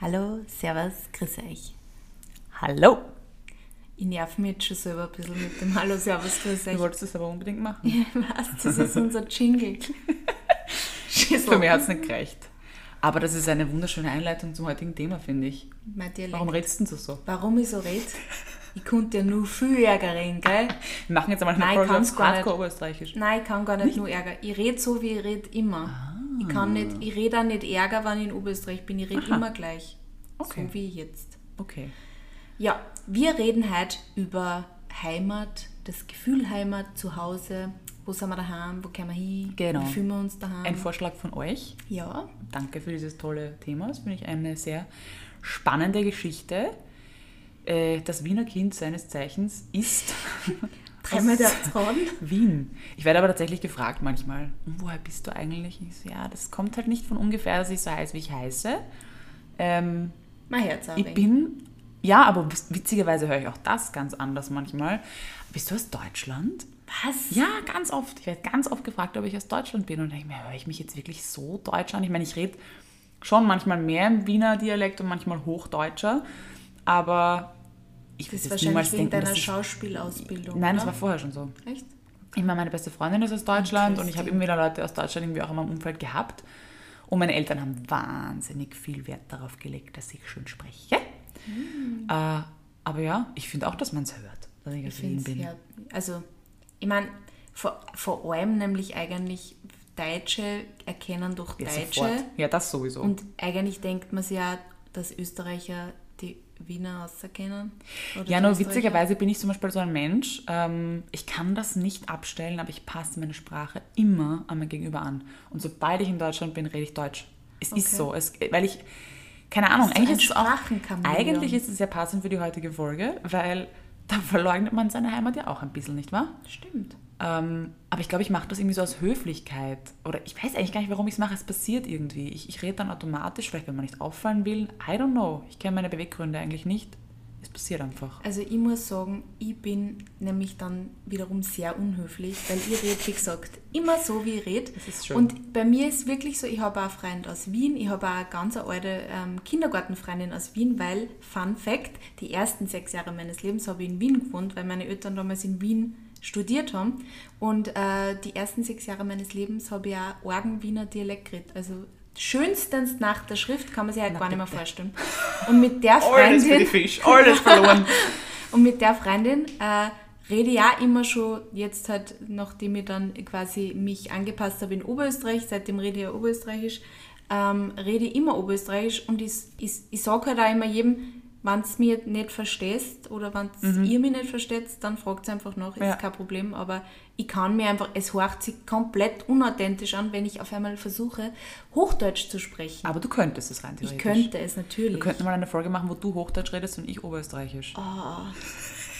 Hallo, Servus, grüß euch. Hallo. Ich nerv mich jetzt schon selber ein bisschen mit dem Hallo, Servus, grüß euch. Du wolltest das aber unbedingt machen. Ja, was? Das ist unser Jingle. Für mich hat es nicht gereicht. Aber das ist eine wunderschöne Einleitung zum heutigen Thema, finde ich. Mein Dialekt. Warum redest du denn so? Warum ich so rede? Ich konnte ja nur viel Ärger reden, gell? Wir machen jetzt einmal eine Nein, Folge auf gar nicht. Hardcore Oberösterreichisch. Nein, ich kann gar nicht, nur Ärger. Ich rede so, wie ich rede, immer. Ich kann nicht, ich rede auch nicht Ärger, wenn ich in Oberösterreich bin. Ich rede Aha. immer gleich. Okay. So wie jetzt. Okay. Ja, wir reden heute über Heimat, das Gefühl Heimat, zu Hause. Wo sind wir daheim? Wo können wir hin? Genau. Wie fühlen wir uns daheim? Ein Vorschlag von euch. ja, Danke für dieses tolle Thema. Das finde ich eine sehr spannende Geschichte. Äh, Das Wiener Kind seines Zeichens ist dreimal der Zorn. Wien. Ich werde aber tatsächlich gefragt manchmal, "Und woher bist du eigentlich? Ich so, ja, das kommt halt nicht von ungefähr, dass ich so heiße, wie ich heiße. Ähm, Mein Herz ich bin, ja, aber witzigerweise höre ich auch das ganz anders manchmal. Bist du aus Deutschland? Was? Ja, ganz oft. Ich werde ganz oft gefragt, ob ich aus Deutschland bin. Und denke mir, höre ich mich jetzt wirklich so deutsch an? Ich meine, ich rede schon manchmal mehr im Wiener Dialekt und manchmal Hochdeutscher. Aber ich Das ist wahrscheinlich niemals wegen denken, deiner ich, Schauspielausbildung. Nein, oder? das war vorher schon so. Echt? Ich meine, meine beste Freundin ist aus Deutschland und ich habe immer wieder Leute aus Deutschland irgendwie auch in meinem Umfeld gehabt. Und meine Eltern haben wahnsinnig viel Wert darauf gelegt, dass ich schön spreche. Äh, aber ja, ich finde auch, dass man es hört, dass ich, Ich aus Wien bin. ja. Also, ich meine, vor, vor allem nämlich eigentlich Deutsche erkennen durch Ja, Deutsche. sofort. Ja, das sowieso. Und eigentlich denkt man sich ja, dass Österreicher Wiener auserkennen. Oder ja, nur witzigerweise bin ich zum Beispiel so ein Mensch, ähm, ich kann das nicht abstellen, aber ich passe meine Sprache immer an mein Gegenüber an. Und sobald ich in Deutschland bin, rede ich Deutsch. Es ist Okay. so, es, weil ich, keine Ahnung, eigentlich ist, es auch, eigentlich ist es sehr passend für die heutige Folge, weil da verleugnet man seine Heimat ja auch ein bisschen, nicht wahr? Stimmt. Ähm, aber ich glaube, ich mache das irgendwie so aus Höflichkeit. Oder ich weiß eigentlich gar nicht, warum ich es mache. Es passiert irgendwie. Ich, ich rede dann automatisch, vielleicht wenn man nicht auffallen will. I don't know. Ich kenne meine Beweggründe eigentlich nicht. Es passiert einfach. Also ich muss sagen, ich bin nämlich dann wiederum sehr unhöflich, weil ich rede, wie gesagt, immer so, wie ich rede. Das ist schön. Und bei mir ist wirklich so, ich habe auch einen Freund aus Wien, ich habe auch eine ganz alte ähm, Kindergartenfreundin aus Wien, weil, Fun Fact, die ersten sechs Jahre meines Lebens habe ich in Wien gewohnt, weil meine Eltern damals in Wien studiert haben. Und äh, die ersten sechs Jahre meines Lebens habe ich auch argen Wiener Dialekt geredet. Also schönstens nach der Schrift kann man sich Na gar nicht mehr vorstellen. Und mit der Alles für Freundin... die Fisch. Alles verloren. Und mit der Freundin äh, rede ich auch immer schon, jetzt halt, nachdem ich dann quasi mich angepasst habe in Oberösterreich, seitdem rede ich ja Oberösterreichisch, ähm, rede ich immer Oberösterreichisch und ich, ich, ich sage halt auch immer jedem, wenn es mir nicht verstehst oder wenn ihr mich nicht versteht, dann fragt einfach nach, ist Ja. kein Problem, aber ich kann mir einfach, es hört sich komplett unauthentisch an, wenn ich auf einmal versuche, Hochdeutsch zu sprechen. Aber du könntest es rein ich theoretisch. könnte es natürlich. Wir könnten mal eine Folge machen, wo du Hochdeutsch redest und ich Oberösterreichisch. Oh,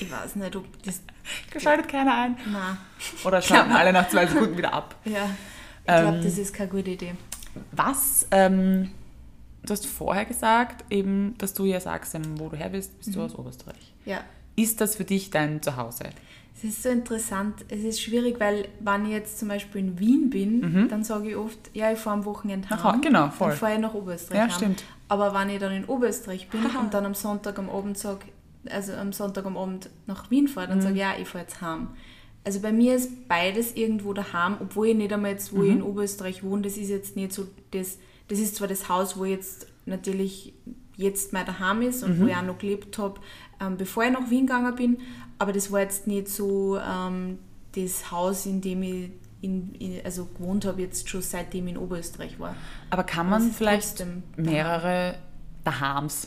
ich weiß nicht, ob das... Schaltet keiner ein. Nein. Oder schalten alle nach zwei Sekunden wieder ab. Ja, ich glaube, Ähm, das ist keine gute Idee. Was, ähm, du hast vorher gesagt, eben, dass du ja sagst, ähm, wo du her bist, bist du aus Oberösterreich. Ja, Ist das für dich dein Zuhause? es ist so interessant. Es ist schwierig, weil wenn ich jetzt zum Beispiel in Wien bin, dann sage ich oft, ja, ich fahre am Wochenende Nach heim. Hau- genau, voll. Dann fahre ich nach Oberösterreich Ja, heim. stimmt. Aber wenn ich dann in Oberösterreich bin Haha. und dann am Sonntag am Abend sage, also am Sonntag am Abend nach Wien fahre, Mhm. dann sage ich, ja, ich fahre jetzt heim. Also bei mir ist beides irgendwo daheim, obwohl ich nicht einmal jetzt, wo ich Mhm. in Oberösterreich wohne, das ist jetzt nicht so das, das ist zwar das Haus, wo jetzt natürlich jetzt mein daheim ist und wo Mhm. ich auch noch gelebt habe, ähm, bevor ich nach Wien gegangen bin, aber das war jetzt nicht so ähm, das Haus, in dem ich in, in, also gewohnt habe, jetzt schon seitdem ich in Oberösterreich war. Aber kann man vielleicht mehrere Dahams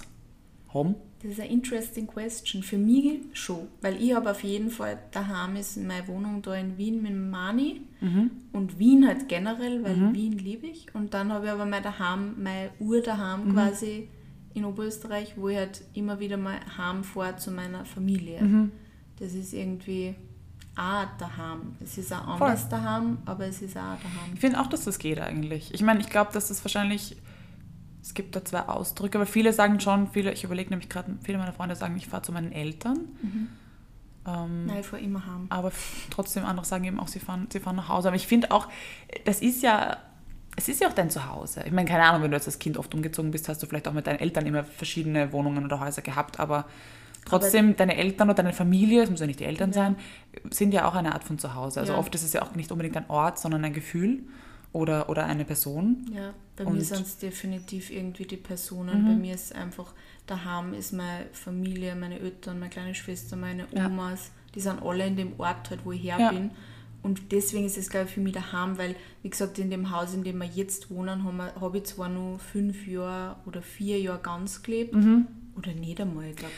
haben? Das ist eine interesting question. Für mich schon, weil ich habe auf jeden Fall daheim ist meine Wohnung da in Wien mit Mani und Wien halt generell, weil Wien liebe ich. Und dann habe ich aber mein daheim, mein Urdaheim quasi in Oberösterreich, wo ich halt immer wieder mal heimfahre zu meiner Familie. Das ist irgendwie auch daheim. Es ist auch Voll. anders daheim, aber es ist auch daheim. Ich finde auch, dass das geht eigentlich. Ich meine, ich glaube, dass das wahrscheinlich, es gibt da zwei Ausdrücke, aber viele sagen schon, viele, ich überlege nämlich gerade, viele meiner Freunde sagen, ich fahre zu meinen Eltern. Ähm, Nein, ich fahre immer heim. aber trotzdem andere sagen eben auch, sie fahren, sie fahren nach Hause. Aber ich finde auch, das ist ja, es ist ja auch dein Zuhause. Ich meine, keine Ahnung, wenn du jetzt als Kind oft umgezogen bist, hast du vielleicht auch mit deinen Eltern immer verschiedene Wohnungen oder Häuser gehabt, aber trotzdem, aber deine Eltern oder deine Familie, es müssen ja nicht die Eltern ja. sein, sind ja auch eine Art von Zuhause. Also ja. oft ist es ja auch nicht unbedingt ein Ort, sondern ein Gefühl oder, oder eine Person. Ja, bei Und mir sind es definitiv irgendwie die Personen. Mhm. Bei mir ist einfach, daheim ist meine Familie, meine Eltern, meine kleine Schwester, meine Omas, ja. die sind alle in dem Ort halt, wo ich her ja. bin. Und deswegen ist es, glaube ich, für mich daheim, weil, wie gesagt, in dem Haus, in dem wir jetzt wohnen, habe hab ich zwar nur fünf Jahre oder vier Jahre ganz gelebt, mhm. oder nicht einmal, ich glaube,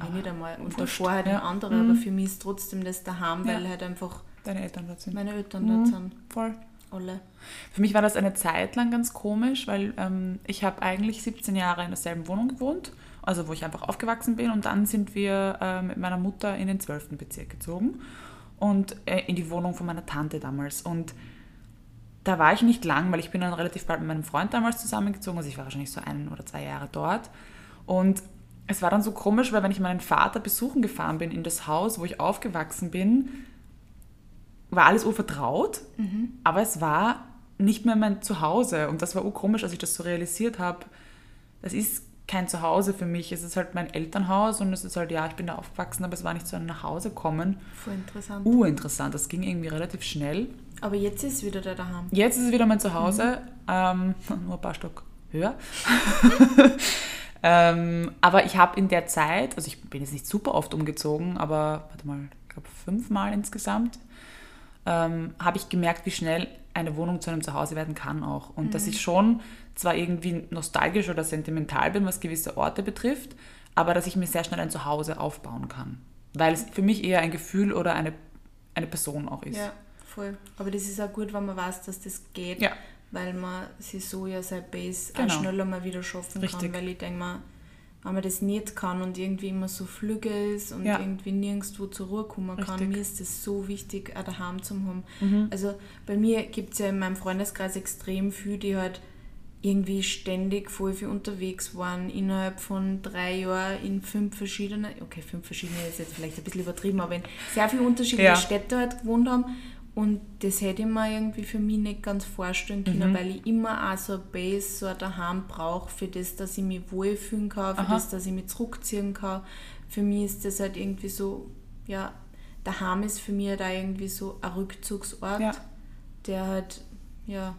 nee, nicht einmal. Und davor halt ja. ein anderer, mhm. aber für mich ist trotzdem das daheim, weil halt einfach Deine Eltern dort sind. Meine Eltern mhm. dort sind. Voll alle. Für mich war das eine Zeit lang ganz komisch, weil ähm, ich habe eigentlich 17 Jahre in derselben Wohnung gewohnt, also wo ich einfach aufgewachsen bin und dann sind wir äh, mit meiner Mutter in den 12. Bezirk gezogen und äh, in die Wohnung von meiner Tante damals und da war ich nicht lang, weil ich bin dann relativ bald mit meinem Freund damals zusammengezogen, also ich war wahrscheinlich so ein oder zwei Jahre dort und es war dann so komisch, weil wenn ich meinen Vater besuchen gefahren bin in das Haus, wo ich aufgewachsen bin, war alles urvertraut, mhm. aber es war nicht mehr mein Zuhause. Und das war komisch, als ich das so realisiert habe. Das ist kein Zuhause für mich. Es ist halt mein Elternhaus und es ist halt, ja, ich bin da aufgewachsen, aber es war nicht so ein Nachhausekommen. Voll interessant. Urinteressant. Das ging irgendwie relativ schnell. Aber jetzt ist es wieder da daheim. Jetzt ist es wieder mein Zuhause. Mhm. Ähm, nur ein paar Stock höher. ähm, aber ich habe in der Zeit, also ich bin jetzt nicht super oft umgezogen, aber warte mal, ich glaube fünfmal insgesamt ähm, habe ich gemerkt, wie schnell eine Wohnung zu einem Zuhause werden kann auch. Und mhm. dass ich schon zwar irgendwie nostalgisch oder sentimental bin, was gewisse Orte betrifft, aber dass ich mir sehr schnell ein Zuhause aufbauen kann. Weil es für mich eher ein Gefühl oder eine, eine Person auch ist. Ja, voll. Aber das ist auch gut, wenn man weiß, dass das geht, ja. weil man sich so ja sein Base genau. auch schneller mal wieder schaffen Richtig. kann. Weil ich denke mal, wenn man das nicht kann und irgendwie immer so flügge ist und ja. irgendwie nirgendwo zur Ruhe kommen kann, Richtig. mir ist das so wichtig, auch daheim zu haben. Mhm. Also bei mir gibt es ja in meinem Freundeskreis extrem viele, die halt irgendwie ständig voll viel unterwegs waren, innerhalb von drei Jahren in fünf verschiedene, okay, fünf verschiedene ist jetzt vielleicht ein bisschen übertrieben, aber in sehr viele unterschiedliche ja. Städte halt gewohnt haben und das hätte ich mir irgendwie für mich nicht ganz vorstellen können, mhm. weil ich immer auch so ein Base, so ein Daheim brauche, für das, dass ich mich wohlfühlen kann, für Aha. das, dass ich mich zurückziehen kann. Für mich ist das halt irgendwie so, ja, daheim ist für mich da irgendwie so ein Rückzugsort, ja. der halt, ja,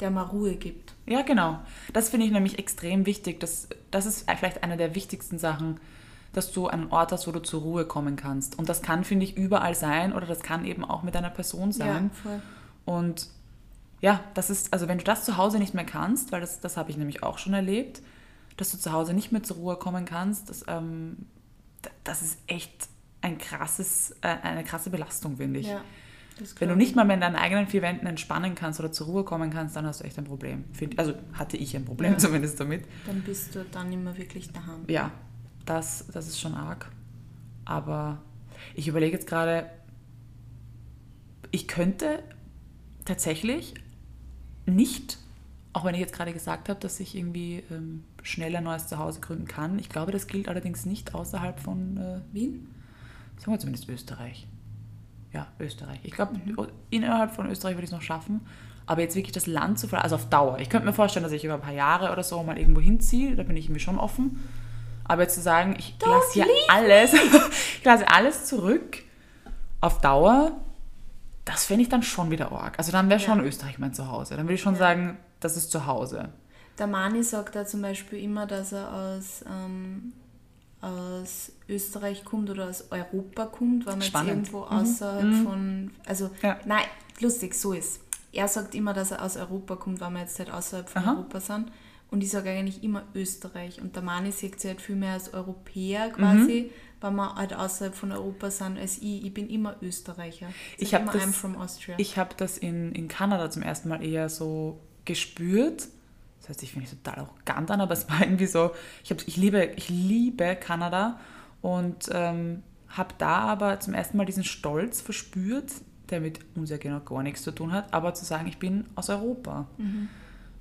der mal Ruhe gibt. Ja, genau. Das finde ich nämlich extrem wichtig. Das, das ist vielleicht eine der wichtigsten Sachen, dass du einen Ort hast, wo du zur Ruhe kommen kannst. Und das kann, finde ich, überall sein oder das kann eben auch mit einer Person sein. Ja, voll. Und ja, das ist, also wenn du das zu Hause nicht mehr kannst, weil das, das habe ich nämlich auch schon erlebt, dass du zu Hause nicht mehr zur Ruhe kommen kannst, das, ähm, das ist echt ein krasses, äh, eine krasse Belastung, finde ich. Ja, wenn du nicht mal mehr in deinen eigenen vier Wänden entspannen kannst oder zur Ruhe kommen kannst, dann hast du echt ein Problem. Also hatte ich ein Problem ja. zumindest damit. Dann bist du dann immer wirklich daheim. Ja, das, das ist schon arg. Aber ich überlege jetzt gerade, ich könnte tatsächlich nicht, auch wenn ich jetzt gerade gesagt habe, dass ich irgendwie ähm, schnell ein neues Zuhause gründen kann. Ich glaube, das gilt allerdings nicht außerhalb von äh, Wien. Sagen wir zumindest Österreich. Ja, Österreich. Ich glaube, mhm. innerhalb von Österreich würde ich es noch schaffen. Aber jetzt wirklich das Land zu verlassen, also auf Dauer. Ich könnte mir vorstellen, dass ich über ein paar Jahre oder so mal irgendwo hinziehe. Da bin ich irgendwie schon offen. Aber zu sagen, ich lasse hier alles, ich lasse alles zurück auf Dauer, das finde ich dann schon wieder arg. Also dann wäre schon ja. Österreich mein Zuhause. Dann würde ich schon ja. sagen, das ist zu Hause. Der Mani sagt da zum Beispiel immer, dass er aus, ähm, aus Österreich kommt oder aus Europa kommt, weil man Spannend. jetzt irgendwo mhm. außerhalb mhm. von. Also, ja. nein, lustig, so ist. Er sagt immer, dass er aus Europa kommt, weil wir jetzt halt außerhalb von Aha. Europa sind. Und ich sage eigentlich immer Österreich. Und der Mani sieht sich halt viel mehr als Europäer quasi, mhm. weil wir halt außerhalb von Europa sind als ich. Ich bin immer Österreicher. Ich, habe das, ich hab das in, in Kanada zum ersten Mal eher so gespürt. Das heißt, ich finde ich total arrogant an, aber es war irgendwie so, ich, hab, ich, liebe, ich liebe Kanada und ähm, habe da aber zum ersten Mal diesen Stolz verspürt, der mit uns ja genau gar nichts zu tun hat, aber zu sagen, ich bin aus Europa. Mhm.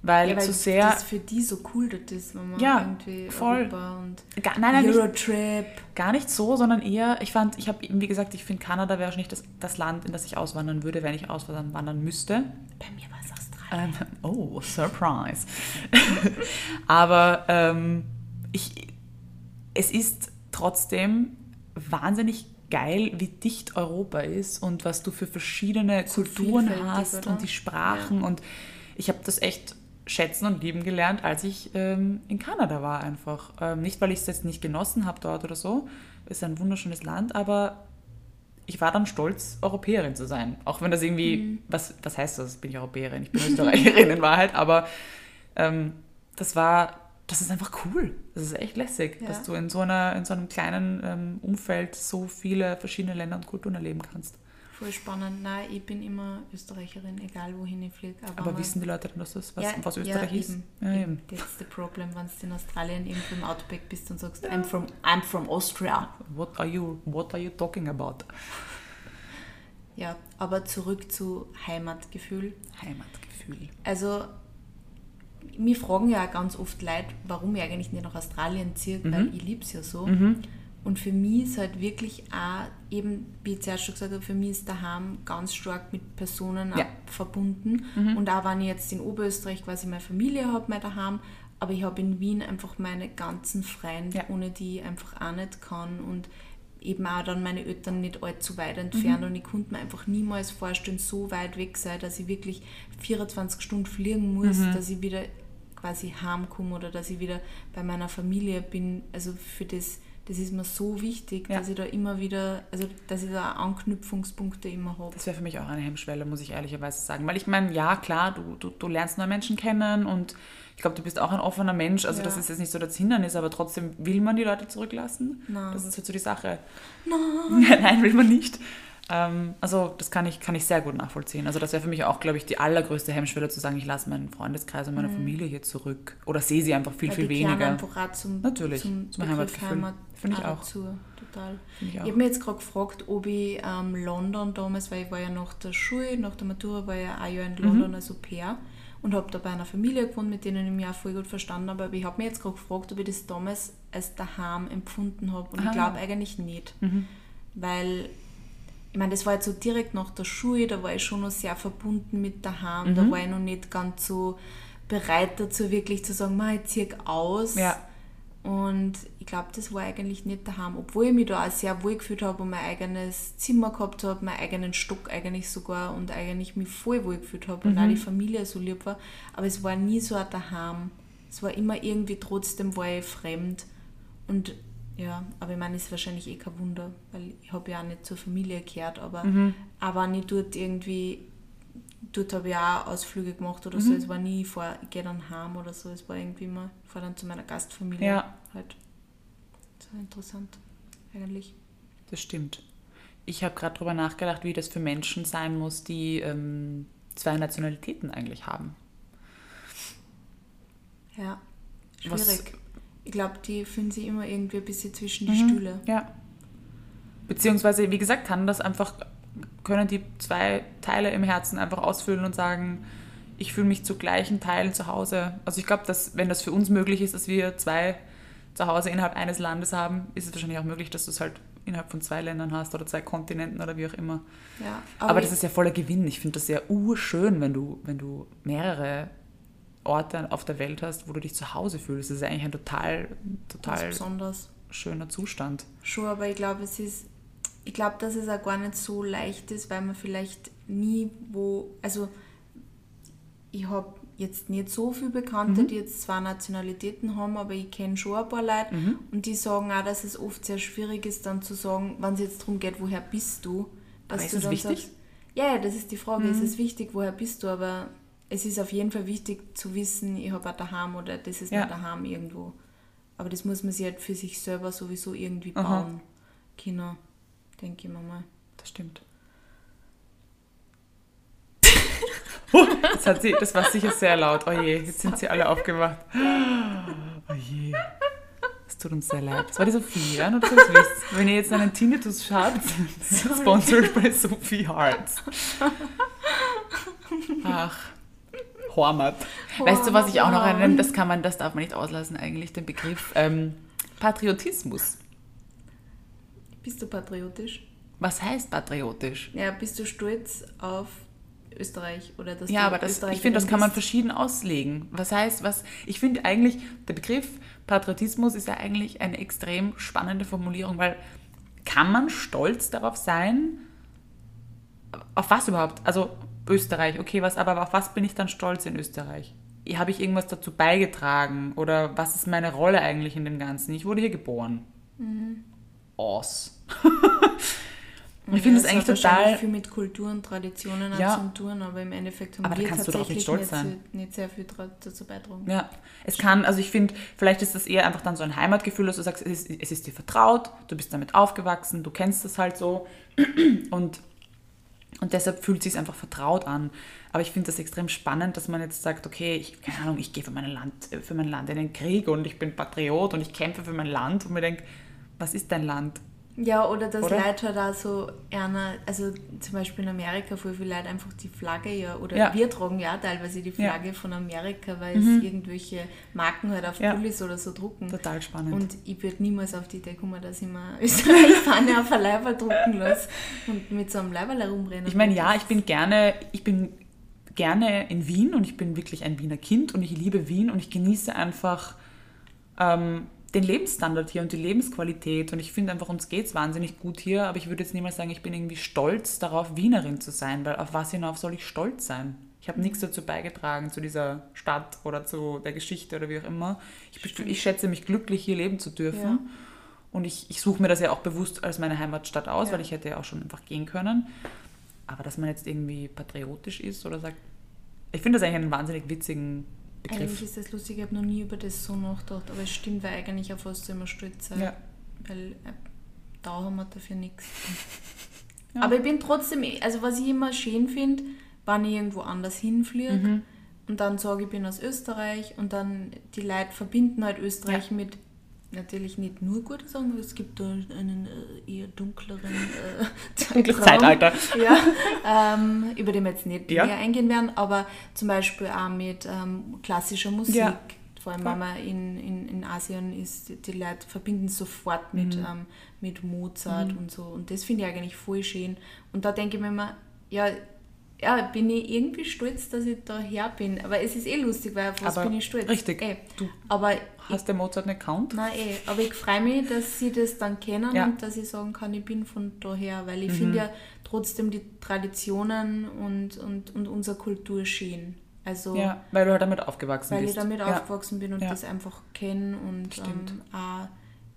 Weil, ja, weil zu sehr. Das für die so cool das ist, wenn man ja, irgendwie voll. Europa und gar, nein, nein, Eurotrip. Gar nicht so, sondern eher, ich fand, ich habe, wie gesagt, ich finde Kanada wäre schon nicht das, das Land, in das ich auswandern würde, wenn ich auswandern müsste. Bei mir war es Australien. Ähm, oh, Surprise. Aber ähm, ich, es ist trotzdem wahnsinnig geil, wie dicht Europa ist und was du für verschiedene So Kulturen hast oder? und die Sprachen. Und ich habe das echt schätzen und lieben gelernt, als ich ähm, in Kanada war einfach. Ähm, nicht, weil ich es jetzt nicht genossen habe dort oder so. Ist ein wunderschönes Land, aber ich war dann stolz, Europäerin zu sein. Auch wenn das irgendwie, Mhm. was, was heißt das? Bin ich Europäerin? Ich bin Österreicherin in Wahrheit, aber ähm, das war, das ist einfach cool. Das ist echt lässig, Ja. dass du in so, einer, in so einem kleinen ähm, Umfeld so viele verschiedene Länder und Kulturen erleben kannst. Voll spannend. Nein, ich bin immer Österreicherin, egal wohin ich fliege. Aber man- wissen die Leute dann, dass das was, ja, was Österreich ja, ist? Eben, Ja, eben. That's the problem, wenn du in Australien irgendwo im Outback bist und sagst, I'm from, I'm from Austria. What are you, what are you talking about? Ja, aber zurück zu Heimatgefühl. Heimatgefühl. Also, mir fragen ja auch ganz oft Leute, warum ich eigentlich nicht nach Australien ziehe, Mhm. weil ich liebe es ja so. Und für mich ist halt wirklich auch, eben, wie ich zuerst schon gesagt habe, für mich ist daheim ganz stark mit Personen Ja. verbunden. Und auch wenn ich jetzt in Oberösterreich quasi meine Familie habe, mein daheim, aber ich habe in Wien einfach meine ganzen Freunde, Ja. ohne die ich einfach auch nicht kann. Und eben auch dann meine Eltern nicht allzu weit entfernt und ich konnte mir einfach niemals vorstellen, so weit weg sein, dass ich wirklich 24 Stunden fliegen muss, dass ich wieder quasi heimkomme oder dass ich wieder bei meiner Familie bin. Also für das, das ist mir so wichtig, Ja. dass ich da immer wieder, also dass ich da Anknüpfungspunkte immer habe. Das wäre für mich auch eine Hemmschwelle, muss ich ehrlicherweise sagen. Weil ich meine, ja, klar, du, du, du lernst neue Menschen kennen und ich glaube, du bist auch ein offener Mensch. Also Ja. das ist jetzt nicht so das Hindernis, aber trotzdem will man die Leute zurücklassen. Nein. Das ist halt so die Sache. Nein, Nein will man nicht. Ähm, also das kann ich, kann ich sehr gut nachvollziehen. Also das wäre für mich auch, glaube ich, die allergrößte Hemmschwelle zu sagen, ich lasse meinen Freundeskreis und meine Familie hier zurück. Oder sehe sie einfach viel, Mhm. Weil viel die weniger. einfach auch zum, Natürlich, zum, zum Heimatgefühl. Heimat Finde ich auch. dazu. Total. Ich. Ich habe mir jetzt gerade gefragt, ob ich ähm, London damals, weil ich war ja nach der Schule, nach der Matura, war ja ein Jahr in London Mhm. als Au pair und habe da bei einer Familie gewohnt, mit denen ich mich auch voll gut verstanden habe. Aber ich habe mir jetzt gerade gefragt, ob ich das damals als daheim empfunden habe. Und Aha. ich glaube eigentlich nicht. Mhm. Weil, ich meine, das war jetzt so direkt nach der Schule, da war ich schon noch sehr verbunden mit daheim. Mhm. Da war ich noch nicht ganz so bereit dazu, wirklich zu sagen, "Ma, ich ziehe aus. Ja. Und ich glaube, das war eigentlich nicht daheim, obwohl ich mich da auch sehr wohl gefühlt habe und mein eigenes Zimmer gehabt habe, meinen eigenen Stock eigentlich sogar und eigentlich mich voll wohl gefühlt habe und auch die Familie so lieb war. Aber es war nie so ein daheim. Es war immer irgendwie trotzdem war ich fremd. Und ja, aber ich meine, es ist wahrscheinlich eh kein Wunder, weil ich habe ja auch nicht zur Familie gehört, aber, aber wenn ich dort irgendwie, dort habe ich auch Ausflüge gemacht oder so, es war nie, ich, fahr, ich gehe dann heim oder so, es war irgendwie immer, ich fahre dann zu meiner Gastfamilie Ja. halt. Das war interessant, eigentlich. Das stimmt. Ich habe gerade darüber nachgedacht, wie das für Menschen sein muss, die ähm, zwei Nationalitäten eigentlich haben. Ja, Was- schwierig. Ich glaube, die fühlen sich immer irgendwie ein bisschen zwischen Mhm. die Stühle. Ja. Beziehungsweise, wie gesagt, kann das einfach, können die zwei Teile im Herzen einfach ausfüllen und sagen, ich fühle mich zu gleichen Teilen zu Hause. Also ich glaube, dass wenn das für uns möglich ist, dass wir zwei zu Hause innerhalb eines Landes haben, ist es wahrscheinlich auch möglich, dass du es halt innerhalb von zwei Ländern hast oder zwei Kontinenten oder wie auch immer. Ja, Aber, das ich- ist ja voller Gewinn. Ich finde das ja urschön, wenn du, wenn du mehrere Orte auf der Welt hast, wo du dich zu Hause fühlst. Das ist eigentlich ein total, total besonders. schöner Zustand. Schon, aber ich glaube, es ist, ich glaube, dass es auch gar nicht so leicht ist, weil man vielleicht nie wo, also ich habe jetzt nicht so viele Bekannte, die jetzt zwei Nationalitäten haben, aber ich kenne schon ein paar Leute und die sagen auch, dass es oft sehr schwierig ist, dann zu sagen, wenn es jetzt darum geht, woher bist du, dass Aber ist du das dann wichtig? sagst, ja, ja, das ist die Frage, ist es wichtig, woher bist du, aber es ist auf jeden Fall wichtig zu wissen, ich habe auch daheim oder das ist Ja. nicht daheim irgendwo. Aber das muss man sich halt für sich selber sowieso irgendwie Aha. bauen. Denke ich mir mal. Das stimmt. Oh, das, hat sie, das war sicher sehr laut. Oh je, jetzt sind sie alle aufgewacht. Oh je. Es tut uns sehr leid. Das war die Sophie, ja? Nur, dass ihr wisst. Wenn ihr jetzt einen Tinnitus habt, sponsored bei Sophie Hearts. Ach, Hormat. Weißt du, was ich auch noch einen, das kann man, das darf man nicht auslassen eigentlich, den Begriff ähm, Patriotismus. Bist du patriotisch? Was heißt patriotisch? Ja, bist du stolz auf Österreich oder dass Ja, aber das, ich finde, das kann man verschieden auslegen. Was heißt, was, ich finde eigentlich, der Begriff Patriotismus ist ja eigentlich eine extrem spannende Formulierung, weil kann man stolz darauf sein, auf was überhaupt? Also Österreich, okay, was, aber auf was bin ich dann stolz in Österreich? Habe ich irgendwas dazu beigetragen? Oder was ist meine Rolle eigentlich in dem Ganzen? Ich wurde hier geboren. Mhm. Aus. ich finde das Ja, eigentlich total. viel mit Kultur und Traditionen Ja. zu tun, aber im Endeffekt haben Aber da wir kannst du doch tatsächlich nicht nicht, stolz sehr- nicht sehr viel dazu beitragen. Ja, es kann, also ich finde, vielleicht ist das eher einfach dann so ein Heimatgefühl, dass du sagst, es ist, es ist dir vertraut, du bist damit aufgewachsen, du kennst das halt so und, und deshalb fühlt es sich einfach vertraut an. Aber ich finde das extrem spannend, dass man jetzt sagt, okay, ich, keine Ahnung, ich gehe für, mein Land, für mein Land in den Krieg und ich bin Patriot und ich kämpfe für mein Land und mir denke, was ist dein Land? Ja, oder dass Oder? Leute halt auch so einer, also zum Beispiel in Amerika, voll viele Leute einfach die Flagge ja, oder Ja. wir tragen ja teilweise die Ja. Mhm. Flagge von Amerika, weil es irgendwelche Marken halt auf Ja. Pullis oder so drucken. Total spannend. Und ich würde niemals auf die Idee kommen, dass ich mir Österreich-Fahne auf ein Leiberl drucken lasse und mit so einem Leiberl herumrennen. Ich meine, ja, ich bin gerne, ich bin gerne in Wien und ich bin wirklich ein Wiener Kind und ich liebe Wien und ich genieße einfach ähm, den Lebensstandard hier und die Lebensqualität und ich finde einfach, uns geht es wahnsinnig gut hier, aber ich würde jetzt niemals sagen, ich bin irgendwie stolz darauf, Wienerin zu sein, weil auf was hinauf soll ich stolz sein? Ich habe nichts dazu beigetragen, zu dieser Stadt oder zu der Geschichte oder wie auch immer. Ich, ich schätze mich glücklich, hier leben zu dürfen. Ja. Und ich, ich suche mir das ja auch bewusst als meine Heimatstadt aus, Ja. weil ich hätte ja auch schon einfach gehen können. Aber dass man jetzt irgendwie patriotisch ist oder sagt, ich finde das eigentlich einen wahnsinnig witzigen Eigentlich Begriff. ist das lustig, ich habe noch nie über das so nachgedacht, aber es stimmt, weil eigentlich auf was man stolz sein. Ja. Weil äh, da haben wir dafür nichts. Ja. Aber ich bin trotzdem, also was ich immer schön finde, wenn ich irgendwo anders hinfliege Mhm. und dann sage, ich bin aus Österreich und dann die Leute verbinden halt Österreich mit natürlich nicht nur gute Sachen, es gibt da einen äh, eher dunkleren äh, Dunkles. Zeitalter. Ja, ähm, über den wir jetzt nicht Ja. mehr eingehen werden, aber zum Beispiel auch mit ähm, klassischer Musik. Ja. Vor allem, wenn man in, in, in Asien ist, die- Leute verbinden sofort mit, Mhm. ähm, mit Mozart und so. Und das finde ich eigentlich voll schön. Und da denke ich mir immer, ja, ja, bin ich irgendwie stolz, dass ich da her bin. Aber es ist eh lustig, weil auf was Aber bin ich stolz? richtig. Eh. Du Aber Hast der Mozart einen Account? Nein, eh. Aber ich freue mich, dass sie das dann kennen Ja. und dass ich sagen kann, ich bin von daher, weil ich Mhm. finde ja trotzdem die Traditionen und, und, und unsere Kultur schön. Also, Ja, weil du halt damit aufgewachsen weil bist. ich damit ja. aufgewachsen bin und Ja. das einfach kenne und Stimmt. ähm, auch,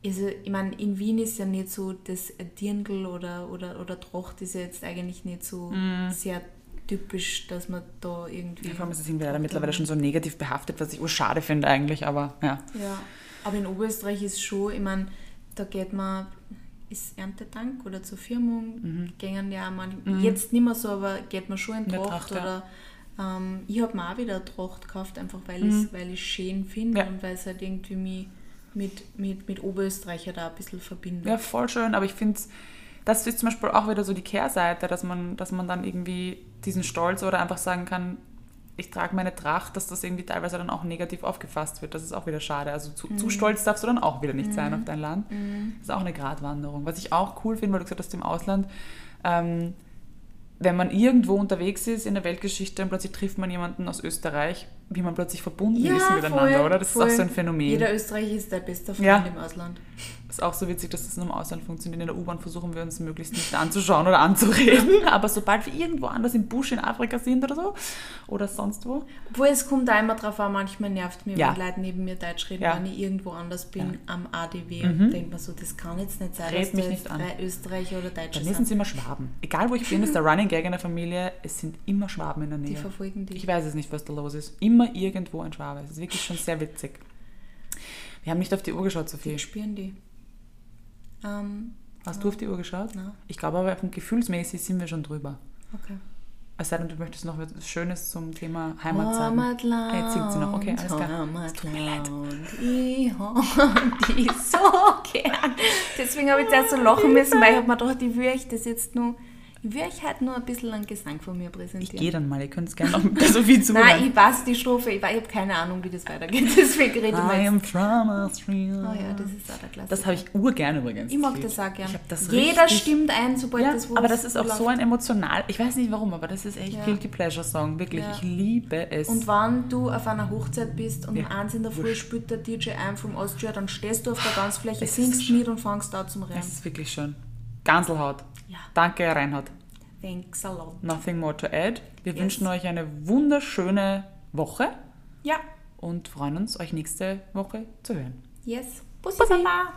also, ich meine, in Wien ist ja nicht so das Dirndl oder, oder, oder Tracht ist ja jetzt eigentlich nicht so sehr typisch, dass man da irgendwie. Mhm. Ja, Vor allem ist es irgendwie leider mittlerweile schon so negativ behaftet, was ich schade finde eigentlich, aber ja. Ja, aber in Oberösterreich ist schon, ich meine, da geht man, ist Erntedank oder zur Firmung, gehen ja man, jetzt nicht mehr so, aber geht man schon in Mhm. Tracht, Tracht, ja. oder ähm, ich habe mir auch wieder eine Tracht gekauft, einfach weil ich es schön finde Mhm. Ja. und weil es halt irgendwie mich mit, mit, mit Oberösterreicher da ein bisschen verbindet. Ja, voll schön, aber ich finde, das ist zum Beispiel auch wieder so die Kehrseite, dass man, dass man dann irgendwie diesen Stolz oder einfach sagen kann, ich trage meine Tracht, dass das irgendwie teilweise dann auch negativ aufgefasst wird. Das ist auch wieder schade. Also zu, Mhm. zu stolz darfst du dann auch wieder nicht sein auf dein Land. Das ist auch eine Gratwanderung. Was ich auch cool finde, weil du gesagt hast, im Ausland, ähm, wenn man irgendwo unterwegs ist in der Weltgeschichte und plötzlich trifft man jemanden aus Österreich, wie man plötzlich verbunden Ja, ist miteinander, voll, oder? Das voll. ist auch so ein Phänomen. Jeder Österreicher ist dein bester Freund Ja. im Ausland. Ist auch so witzig, dass das nur im Ausland funktioniert. In der U-Bahn versuchen wir uns möglichst nicht anzuschauen oder anzureden. Aber sobald wir irgendwo anders im Busch in Afrika sind oder so, oder sonst wo, Obwohl es kommt auch immer drauf an, manchmal nervt mir, Ja. wenn Leute neben mir Deutsch reden, Ja. Mhm. wenn ich irgendwo anders bin, am ADW und denke mir so, das kann jetzt nicht sein, Red dass mich da nicht an. drei Österreicher oder Deutsche bei mir sind es immer Schwaben. Egal wo ich bin, ist der Running Gag in der Familie, es sind immer Schwaben in der Die Nähe. verfolgen dich. Ich weiß es nicht, was da los ist. Immer irgendwo ein Schwabe. Es ist wirklich schon sehr witzig. Wir haben nicht auf die Uhr geschaut, Die Sophie. spüren die. Ähm, Hast du auf die Uhr geschaut? Nein. Ich glaube aber, gefühlsmäßig sind wir schon drüber. okay. Es sei denn, du möchtest noch was Schönes zum Thema Heimat sagen. Heimatland, jetzt singt sie noch. Okay, alles klar. Es tut mir leid. Heimatland, ich dich so gern. Deswegen habe ich zuerst so lachen müssen, weil ich habe mir gedacht, ich euch das jetzt nur, ich Ich heute nur ein bisschen einen Gesang von mir Ich präsentieren. gehe dann mal, ihr könnt es gerne noch der Sophie zuhören. Nein, ich weiß die Strophe, ich, ich habe keine Ahnung, wie das weitergeht, deswegen rede ich mal I am from Australia. Oh ja, das ist auch der Klassiker. Das habe ich urgern übrigens. ich mag das auch gern. Ich das Jeder stimmt ein, sobald Ja, das wo aber das ist auch so ein emotional, ich weiß nicht warum, aber das ist echt Ja. Guilty Pleasure Song, wirklich. Ja. Ich liebe es. Und wenn du auf einer Hochzeit bist und Ja, um eins in der Früh spielt der DJ ein from Austria, dann stehst du auf der Tanzfläche, Es ist singst mit und fangst da zum Rennen. es ist wirklich schön. Ganselhaut. Ja. Danke, Reinhard. Thanks a lot. Nothing more to add. Wir Yes. wünschen euch eine wunderschöne Woche Ja, und freuen uns, euch nächste Woche zu hören. yes. Bussi, Baba.